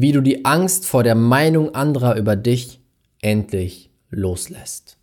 wie du die Angst vor der Meinung anderer über dich endlich loslässt.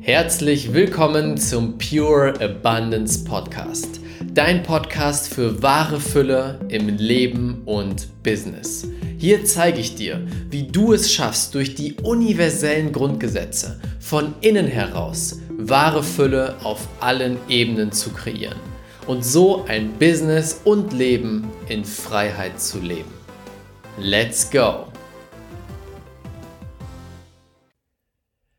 Herzlich willkommen zum Pure Abundance Podcast, dein Podcast für wahre Fülle im Leben und Business. Hier zeige ich dir, wie du es schaffst, durch die universellen Grundgesetze von innen heraus wahre Fülle auf allen Ebenen zu kreieren und so ein Business und Leben in Freiheit zu leben. Let's go!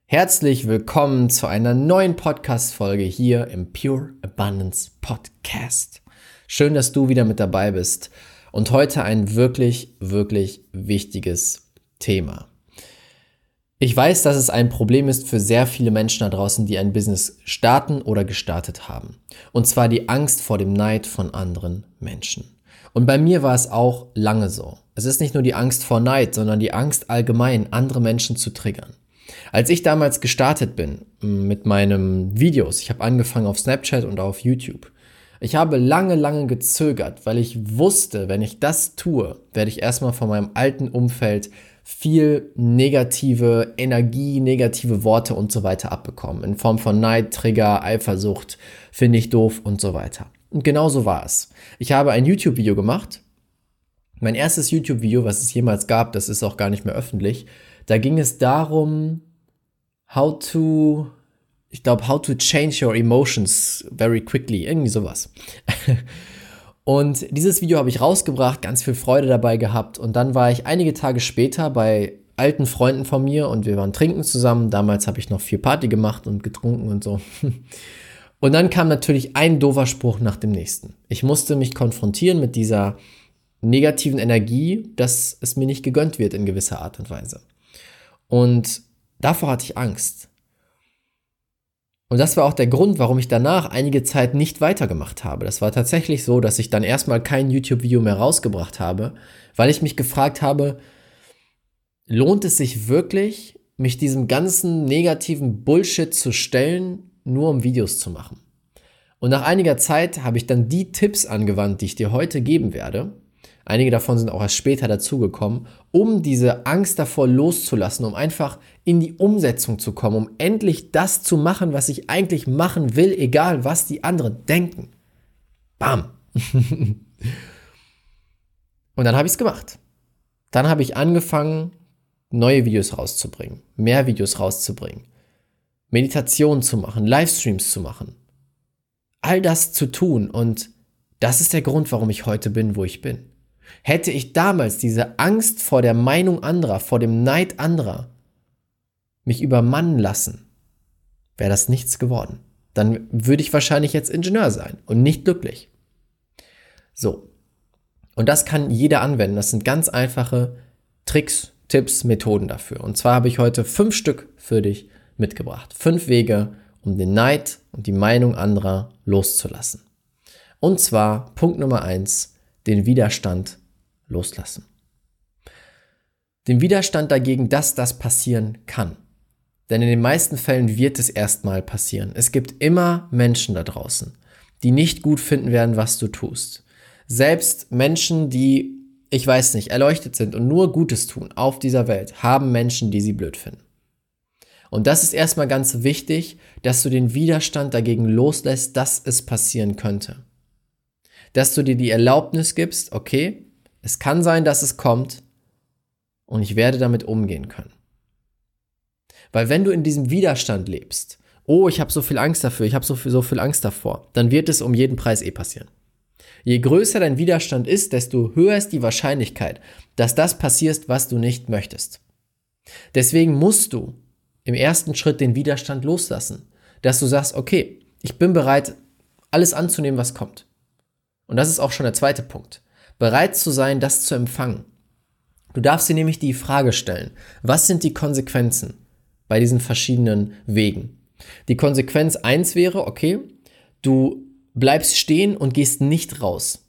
Herzlich willkommen zu einer neuen Podcast-Folge hier im Pure Abundance Podcast. Schön, dass du wieder mit dabei bist und heute ein wirklich, wirklich wichtiges Thema. Ich weiß, dass es ein Problem ist für sehr viele Menschen da draußen, die ein Business starten oder gestartet haben. Und zwar die Angst vor dem Neid von anderen Menschen. Und bei mir war es auch lange so. Es ist nicht nur die Angst vor Neid, sondern die Angst allgemein, andere Menschen zu triggern. Als ich damals gestartet bin mit meinen Videos, ich habe angefangen auf Snapchat und auf YouTube. Ich habe lange, lange gezögert, weil ich wusste, wenn ich das tue, werde ich erstmal von meinem alten Umfeld viel negative Energie, negative Worte und so weiter abbekommen. In Form von Neid, Trigger, Eifersucht, finde ich doof und so weiter. Und genau so war es. Ich habe ein YouTube-Video gemacht. Mein erstes YouTube-Video, was es jemals gab, das ist auch gar nicht mehr öffentlich. Da ging es darum, how to, ich glaube, how to change your emotions very quickly. Irgendwie sowas. Und dieses Video habe ich rausgebracht, ganz viel Freude dabei gehabt. Und dann war ich einige Tage später bei alten Freunden von mir und wir waren trinken zusammen. Damals habe ich noch viel Party gemacht und getrunken und so. Und dann kam natürlich ein doofer Spruch nach dem nächsten. Ich musste mich konfrontieren mit dieser negativen Energie, dass es mir nicht gegönnt wird in gewisser Art und Weise. Und davor hatte ich Angst. Und das war auch der Grund, warum ich danach einige Zeit nicht weitergemacht habe. Das war tatsächlich so, dass ich dann erstmal kein YouTube-Video mehr rausgebracht habe, weil ich mich gefragt habe, lohnt es sich wirklich, mich diesem ganzen negativen Bullshit zu stellen, nur um Videos zu machen? Und nach einiger Zeit habe ich dann die Tipps angewandt, die ich dir heute geben werde, Einige davon sind auch erst später dazugekommen, um diese Angst davor loszulassen, um einfach in die Umsetzung zu kommen, um endlich das zu machen, was ich eigentlich machen will, egal was die anderen denken. Bam. Und dann habe ich es gemacht. Dann habe ich angefangen, neue Videos rauszubringen, mehr Videos rauszubringen, Meditationen zu machen, Livestreams zu machen. All das zu tun und das ist der Grund, warum ich heute bin, wo ich bin. Hätte ich damals diese Angst vor der Meinung anderer, vor dem Neid anderer mich übermannen lassen, wäre das nichts geworden. Dann würde ich wahrscheinlich jetzt Ingenieur sein und nicht glücklich. So. Und das kann jeder anwenden. Das sind ganz einfache Tricks, Tipps, Methoden dafür. Und zwar habe ich heute fünf Stück für dich mitgebracht. Fünf Wege, um den Neid und die Meinung anderer loszulassen. Und zwar Punkt Nummer eins, den Widerstand loslassen. Den Widerstand dagegen, dass das passieren kann. Denn in den meisten Fällen wird es erstmal passieren. Es gibt immer Menschen da draußen, die nicht gut finden werden, was du tust. Selbst Menschen, die, ich weiß nicht, erleuchtet sind und nur Gutes tun auf dieser Welt, haben Menschen, die sie blöd finden. Und das ist erstmal ganz wichtig, dass du den Widerstand dagegen loslässt, dass es passieren könnte dass du dir die Erlaubnis gibst, okay, es kann sein, dass es kommt und ich werde damit umgehen können. Weil wenn du in diesem Widerstand lebst, oh, ich habe so viel Angst dafür, ich habe so viel, so viel Angst davor, dann wird es um jeden Preis eh passieren. Je größer dein Widerstand ist, desto höher ist die Wahrscheinlichkeit, dass das passiert, was du nicht möchtest. Deswegen musst du im ersten Schritt den Widerstand loslassen, dass du sagst, okay, ich bin bereit, alles anzunehmen, was kommt. Und das ist auch schon der zweite Punkt. Bereit zu sein, das zu empfangen. Du darfst dir nämlich die Frage stellen, was sind die Konsequenzen bei diesen verschiedenen Wegen? Die Konsequenz eins wäre, okay, du bleibst stehen und gehst nicht raus.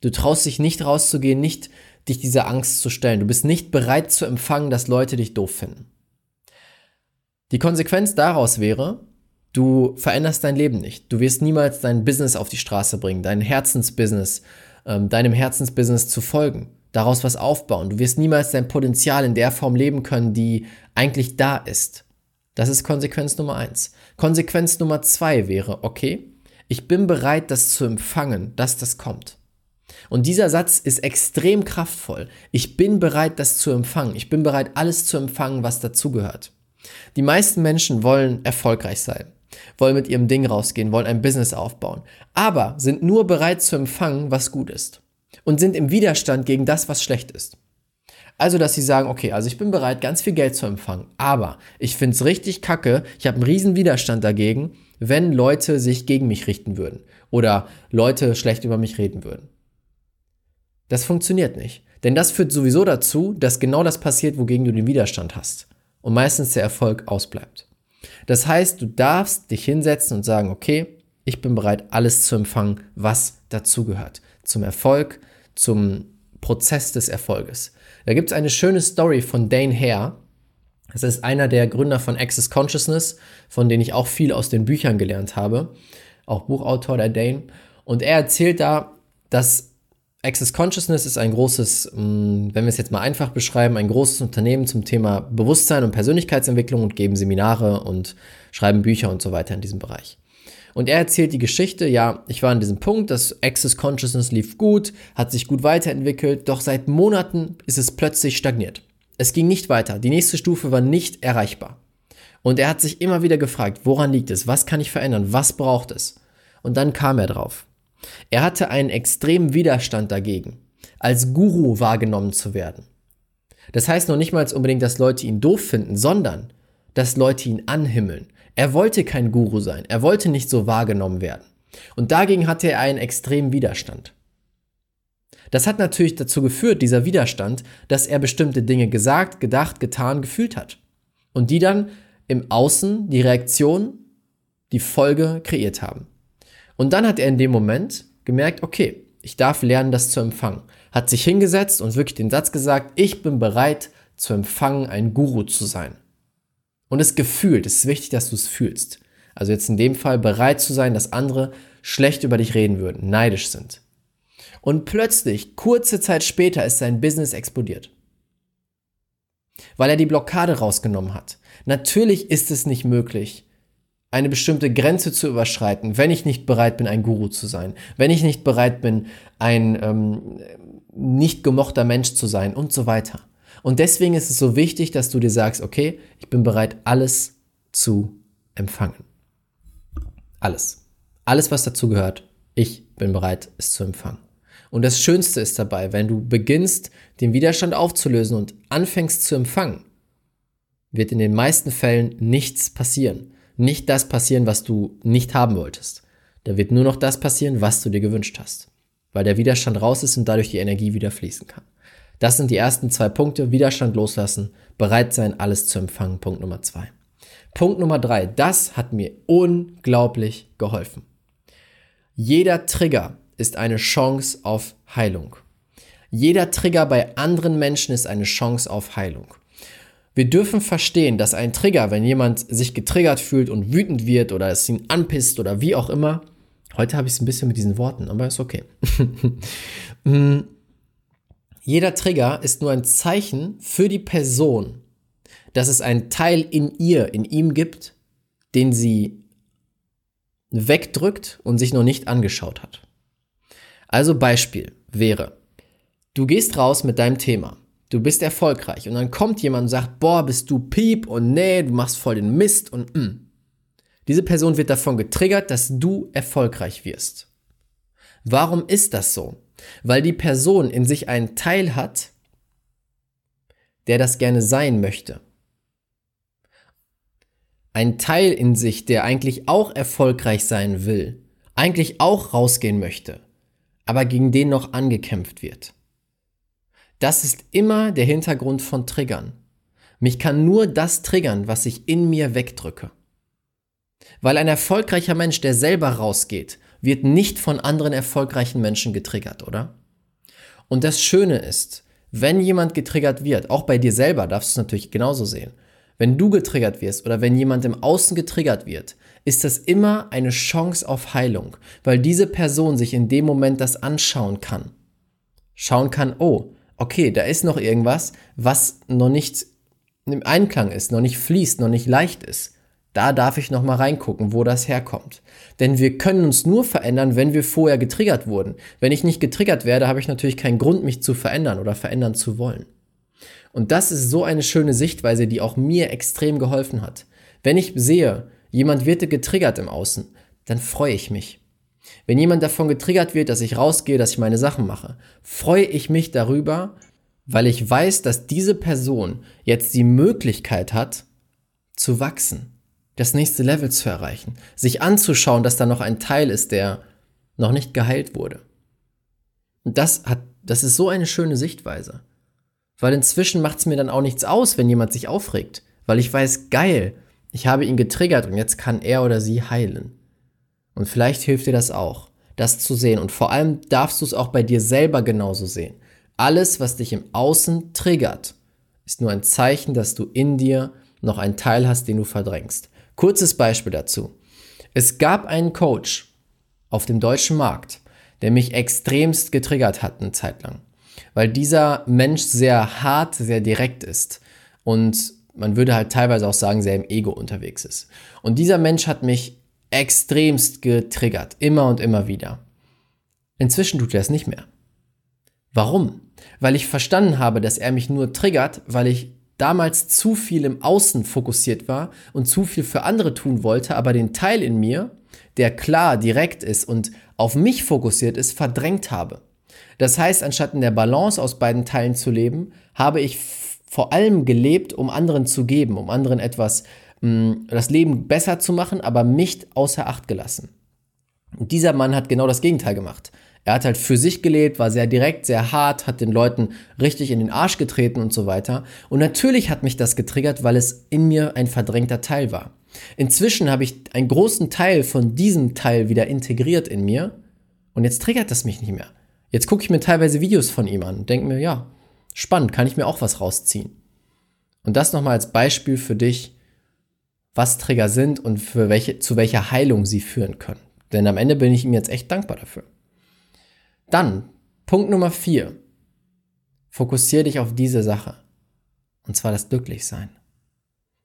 Du traust dich nicht rauszugehen, nicht dich dieser Angst zu stellen. Du bist nicht bereit zu empfangen, dass Leute dich doof finden. Die Konsequenz daraus wäre, Du veränderst dein Leben nicht. Du wirst niemals dein Business auf die Straße bringen, dein Herzensbusiness, ähm, deinem Herzensbusiness zu folgen, daraus was aufbauen. Du wirst niemals dein Potenzial in der Form leben können, die eigentlich da ist. Das ist Konsequenz Nummer eins. Konsequenz Nummer zwei wäre, okay, ich bin bereit, das zu empfangen, dass das kommt. Und dieser Satz ist extrem kraftvoll. Ich bin bereit, das zu empfangen. Ich bin bereit, alles zu empfangen, was dazugehört. Die meisten Menschen wollen erfolgreich sein wollen mit ihrem Ding rausgehen, wollen ein Business aufbauen, aber sind nur bereit zu empfangen, was gut ist und sind im Widerstand gegen das, was schlecht ist. Also, dass sie sagen, okay, also ich bin bereit, ganz viel Geld zu empfangen, aber ich finde es richtig kacke, ich habe einen riesen Widerstand dagegen, wenn Leute sich gegen mich richten würden oder Leute schlecht über mich reden würden. Das funktioniert nicht. Denn das führt sowieso dazu, dass genau das passiert, wogegen du den Widerstand hast. Und meistens der Erfolg ausbleibt. Das heißt, du darfst dich hinsetzen und sagen, okay, ich bin bereit, alles zu empfangen, was dazugehört. Zum Erfolg, zum Prozess des Erfolges. Da gibt es eine schöne Story von Dane Hare. Das ist einer der Gründer von Access Consciousness, von denen ich auch viel aus den Büchern gelernt habe. Auch Buchautor der Dane. Und er erzählt da, dass Access Consciousness ist ein großes, mm, wenn wir es jetzt mal einfach beschreiben, ein großes Unternehmen zum Thema Bewusstsein und Persönlichkeitsentwicklung und geben Seminare und schreiben Bücher und so weiter in diesem Bereich. Und er erzählt die Geschichte, ja, ich war an diesem Punkt, das Access Consciousness lief gut, hat sich gut weiterentwickelt, doch seit Monaten ist es plötzlich stagniert. Es ging nicht weiter, die nächste Stufe war nicht erreichbar. Und er hat sich immer wieder gefragt, woran liegt es, was kann ich verändern, was braucht es? Und dann kam er drauf. Er hatte einen extremen Widerstand dagegen, als Guru wahrgenommen zu werden. Das heißt noch nicht mal unbedingt, dass Leute ihn doof finden, sondern dass Leute ihn anhimmeln. Er wollte kein Guru sein, er wollte nicht so wahrgenommen werden. Und dagegen hatte er einen extremen Widerstand. Das hat natürlich dazu geführt, dieser Widerstand, dass er bestimmte Dinge gesagt, gedacht, getan, gefühlt hat. Und die dann im Außen die Reaktion, die Folge kreiert haben. Und dann hat er in dem Moment gemerkt, okay, ich darf lernen, das zu empfangen. Hat sich hingesetzt und wirklich den Satz gesagt, ich bin bereit zu empfangen, ein Guru zu sein. Und es gefühlt, es ist wichtig, dass du es fühlst. Also jetzt in dem Fall bereit zu sein, dass andere schlecht über dich reden würden, neidisch sind. Und plötzlich, kurze Zeit später, ist sein Business explodiert. Weil er die Blockade rausgenommen hat. Natürlich ist es nicht möglich, eine bestimmte Grenze zu überschreiten, wenn ich nicht bereit bin, ein Guru zu sein, wenn ich nicht bereit bin, ein ähm, nicht gemochter Mensch zu sein und so weiter. Und deswegen ist es so wichtig, dass du dir sagst, okay, ich bin bereit, alles zu empfangen. Alles. Alles, was dazu gehört, ich bin bereit, es zu empfangen. Und das Schönste ist dabei, wenn du beginnst, den Widerstand aufzulösen und anfängst zu empfangen, wird in den meisten Fällen nichts passieren nicht das passieren, was du nicht haben wolltest. Da wird nur noch das passieren, was du dir gewünscht hast. Weil der Widerstand raus ist und dadurch die Energie wieder fließen kann. Das sind die ersten zwei Punkte. Widerstand loslassen, bereit sein, alles zu empfangen. Punkt Nummer zwei. Punkt Nummer drei. Das hat mir unglaublich geholfen. Jeder Trigger ist eine Chance auf Heilung. Jeder Trigger bei anderen Menschen ist eine Chance auf Heilung. Wir dürfen verstehen, dass ein Trigger, wenn jemand sich getriggert fühlt und wütend wird oder es ihn anpisst oder wie auch immer, heute habe ich es ein bisschen mit diesen Worten, aber ist okay. Mm. Jeder Trigger ist nur ein Zeichen für die Person, dass es einen Teil in ihr, in ihm gibt, den sie wegdrückt und sich noch nicht angeschaut hat. Also Beispiel wäre, du gehst raus mit deinem Thema du bist erfolgreich und dann kommt jemand und sagt, boah, bist du Piep und nee, du machst voll den Mist und mm. Diese Person wird davon getriggert, dass du erfolgreich wirst. Warum ist das so? Weil die Person in sich einen Teil hat, der das gerne sein möchte. Ein Teil in sich, der eigentlich auch erfolgreich sein will, eigentlich auch rausgehen möchte, aber gegen den noch angekämpft wird. Das ist immer der Hintergrund von Triggern. Mich kann nur das triggern, was ich in mir wegdrücke. Weil ein erfolgreicher Mensch, der selber rausgeht, wird nicht von anderen erfolgreichen Menschen getriggert, oder? Und das Schöne ist, wenn jemand getriggert wird, auch bei dir selber darfst du es natürlich genauso sehen, wenn du getriggert wirst oder wenn jemand im Außen getriggert wird, ist das immer eine Chance auf Heilung, weil diese Person sich in dem Moment das anschauen kann. Schauen kann, oh, okay, da ist noch irgendwas, was noch nicht im Einklang ist, noch nicht fließt, noch nicht leicht ist. Da darf ich noch mal reingucken, wo das herkommt. Denn wir können uns nur verändern, wenn wir vorher getriggert wurden. Wenn ich nicht getriggert werde, habe ich natürlich keinen Grund, mich zu verändern oder verändern zu wollen. Und das ist so eine schöne Sichtweise, die auch mir extrem geholfen hat. Wenn ich sehe, jemand wird getriggert im Außen, dann freue ich mich. Wenn jemand davon getriggert wird, dass ich rausgehe, dass ich meine Sachen mache, freue ich mich darüber, weil ich weiß, dass diese Person jetzt die Möglichkeit hat, zu wachsen, das nächste Level zu erreichen, sich anzuschauen, dass da noch ein Teil ist, der noch nicht geheilt wurde. Und das hat, das ist so eine schöne Sichtweise. Weil inzwischen macht es mir dann auch nichts aus, wenn jemand sich aufregt. Weil ich weiß, geil, ich habe ihn getriggert und jetzt kann er oder sie heilen. Und vielleicht hilft dir das auch, das zu sehen. Und vor allem darfst du es auch bei dir selber genauso sehen. Alles, was dich im Außen triggert, ist nur ein Zeichen, dass du in dir noch einen Teil hast, den du verdrängst. Kurzes Beispiel dazu. Es gab einen Coach auf dem deutschen Markt, der mich extremst getriggert hat eine Zeit lang weil dieser Mensch sehr hart, sehr direkt ist und man würde halt teilweise auch sagen, sehr im Ego unterwegs ist. Und dieser Mensch hat mich extremst getriggert, immer und immer wieder. Inzwischen tut er es nicht mehr. Warum? Weil ich verstanden habe, dass er mich nur triggert, weil ich damals zu viel im Außen fokussiert war und zu viel für andere tun wollte, aber den Teil in mir, der klar, direkt ist und auf mich fokussiert ist, verdrängt habe. Das heißt, anstatt in der Balance aus beiden Teilen zu leben, habe ich vor allem gelebt, um anderen zu geben, um anderen etwas, das Leben besser zu machen, aber mich außer Acht gelassen. Und dieser Mann hat genau das Gegenteil gemacht. Er hat halt für sich gelebt, war sehr direkt, sehr hart, hat den Leuten richtig in den Arsch getreten und so weiter. Und natürlich hat mich das getriggert, weil es in mir ein verdrängter Teil war. Inzwischen habe ich einen großen Teil von diesem Teil wieder integriert in mir und jetzt triggert das mich nicht mehr. Jetzt gucke ich mir teilweise Videos von ihm an und denke mir, ja, spannend, kann ich mir auch was rausziehen. Und das nochmal als Beispiel für dich, was Trigger sind und für welche, zu welcher Heilung sie führen können. Denn am Ende bin ich ihm jetzt echt dankbar dafür. Dann, Punkt Nummer vier. Fokussiere dich auf diese Sache. Und zwar das Glücklichsein.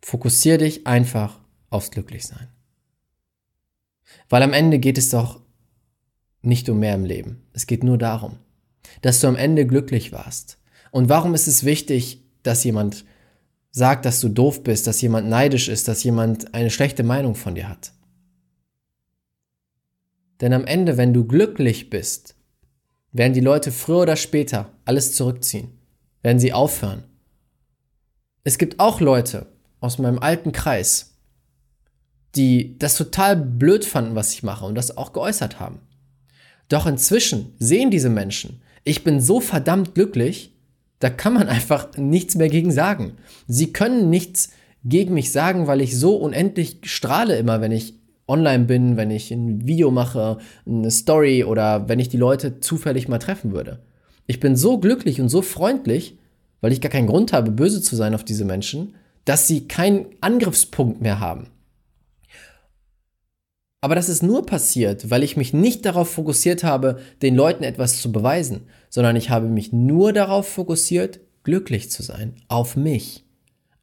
Fokussiere dich einfach aufs Glücklichsein. Weil am Ende geht es doch nicht um mehr im Leben. Es geht nur darum, dass du am Ende glücklich warst. Und warum ist es wichtig, dass jemand sagt, dass du doof bist, dass jemand neidisch ist, dass jemand eine schlechte Meinung von dir hat? Denn am Ende, wenn du glücklich bist, werden die Leute früher oder später alles zurückziehen, werden sie aufhören. Es gibt auch Leute aus meinem alten Kreis, die das total blöd fanden, was ich mache und das auch geäußert haben. Doch inzwischen sehen diese Menschen, ich bin so verdammt glücklich, da kann man einfach nichts mehr gegen sagen. Sie können nichts gegen mich sagen, weil ich so unendlich strahle immer, wenn ich online bin, wenn ich ein Video mache, eine Story oder wenn ich die Leute zufällig mal treffen würde. Ich bin so glücklich und so freundlich, weil ich gar keinen Grund habe, böse zu sein auf diese Menschen, dass sie keinen Angriffspunkt mehr haben. Aber das ist nur passiert, weil ich mich nicht darauf fokussiert habe, den Leuten etwas zu beweisen, sondern ich habe mich nur darauf fokussiert, glücklich zu sein, auf mich,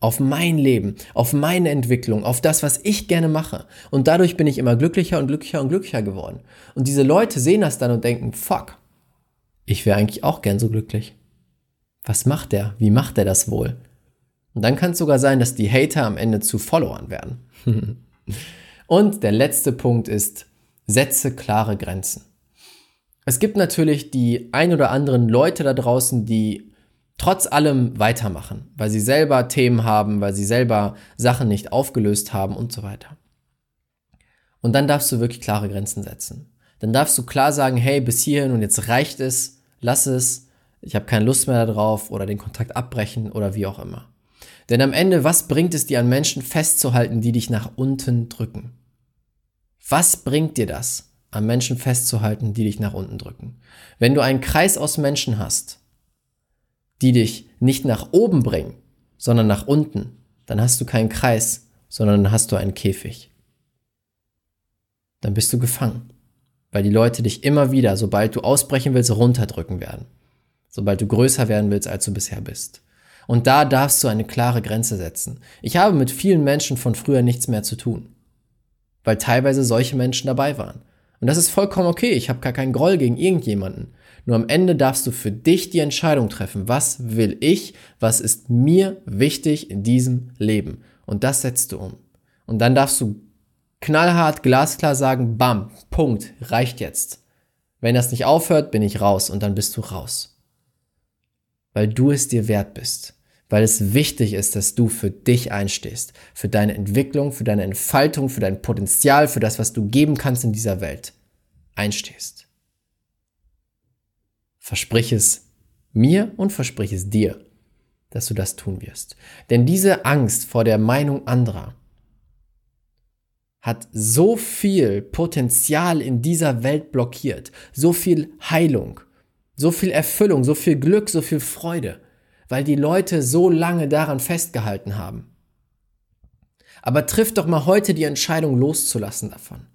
auf mein Leben, auf meine Entwicklung, auf das, was ich gerne mache. Und dadurch bin ich immer glücklicher und glücklicher und glücklicher geworden. Und diese Leute sehen das dann und denken, fuck, ich wäre eigentlich auch gern so glücklich. Was macht der? Wie macht er das wohl? Und dann kann es sogar sein, dass die Hater am Ende zu Followern werden. Und der letzte Punkt ist, setze klare Grenzen. Es gibt natürlich die ein oder anderen Leute da draußen, die trotz allem weitermachen, weil sie selber Themen haben, weil sie selber Sachen nicht aufgelöst haben und so weiter. Und dann darfst du wirklich klare Grenzen setzen. Dann darfst du klar sagen, hey, bis hierhin und jetzt reicht es, lass es, ich habe keine Lust mehr darauf oder den Kontakt abbrechen oder wie auch immer. Denn am Ende, was bringt es dir an Menschen festzuhalten, die dich nach unten drücken? Was bringt dir das, an Menschen festzuhalten, die dich nach unten drücken? Wenn du einen Kreis aus Menschen hast, die dich nicht nach oben bringen, sondern nach unten, dann hast du keinen Kreis, sondern dann hast du einen Käfig. dann bist du gefangen. Weil die Leute dich immer wieder, sobald du ausbrechen willst, runterdrücken werden. Sobald du größer werden willst, als du bisher bist. Und da darfst du eine klare Grenze setzen. Ich habe mit vielen Menschen von früher nichts mehr zu tun. Weil teilweise solche Menschen dabei waren. Und das ist vollkommen okay. Ich habe gar keinen Groll gegen irgendjemanden. Nur am Ende darfst du für dich die Entscheidung treffen. Was will ich? Was ist mir wichtig in diesem Leben? Und das setzt du um. Und dann darfst du knallhart, glasklar sagen, bam, Punkt, reicht jetzt. Wenn das nicht aufhört, bin ich raus und dann bist du raus. Weil du es dir wert bist. Weil es wichtig ist, dass du für dich einstehst. Für deine Entwicklung, für deine Entfaltung, für dein Potenzial, für das, was du geben kannst in dieser Welt. Einstehst. Versprich es mir und versprich es dir, dass du das tun wirst. Denn diese Angst vor der Meinung anderer, hat so viel Potenzial in dieser Welt blockiert, so viel Heilung, so viel Erfüllung, so viel Glück, so viel Freude, weil die Leute so lange daran festgehalten haben. Aber triff doch mal heute die Entscheidung loszulassen davon.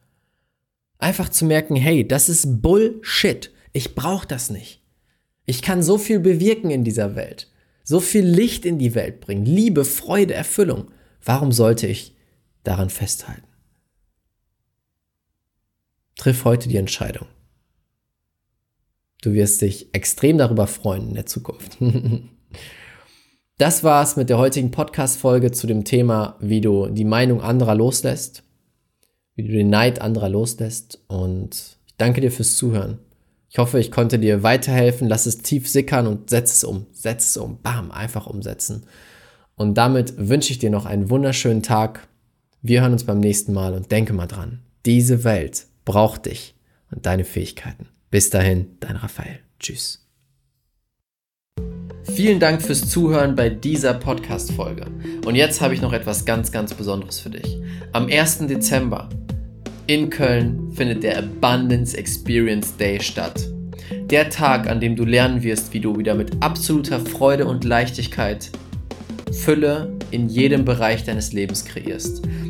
Einfach zu merken, hey, das ist Bullshit. Ich brauche das nicht. Ich kann so viel bewirken in dieser Welt, so viel Licht in die Welt bringen, Liebe, Freude, Erfüllung. Warum sollte ich daran festhalten? Triff heute die Entscheidung. Du wirst dich extrem darüber freuen in der Zukunft. das war's mit der heutigen Podcast-Folge zu dem Thema, wie du die Meinung anderer loslässt, wie du den Neid anderer loslässt. Und ich danke dir fürs Zuhören. Ich hoffe, ich konnte dir weiterhelfen. Lass es tief sickern und setz es um. Setz es um. Bam, einfach umsetzen. Und damit wünsche ich dir noch einen wunderschönen Tag. Wir hören uns beim nächsten Mal und denke mal dran. Diese Welt braucht dich und deine Fähigkeiten. Bis dahin, dein Raphael. Tschüss. Vielen Dank fürs Zuhören bei dieser Podcast-Folge. Und jetzt habe ich noch etwas ganz, ganz Besonderes für dich. Am 1. Dezember in Köln findet der Abundance Experience Day statt. Der Tag, an dem du lernen wirst, wie du wieder mit absoluter Freude und Leichtigkeit Fülle in jedem Bereich deines Lebens kreierst.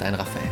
Dein Raphael.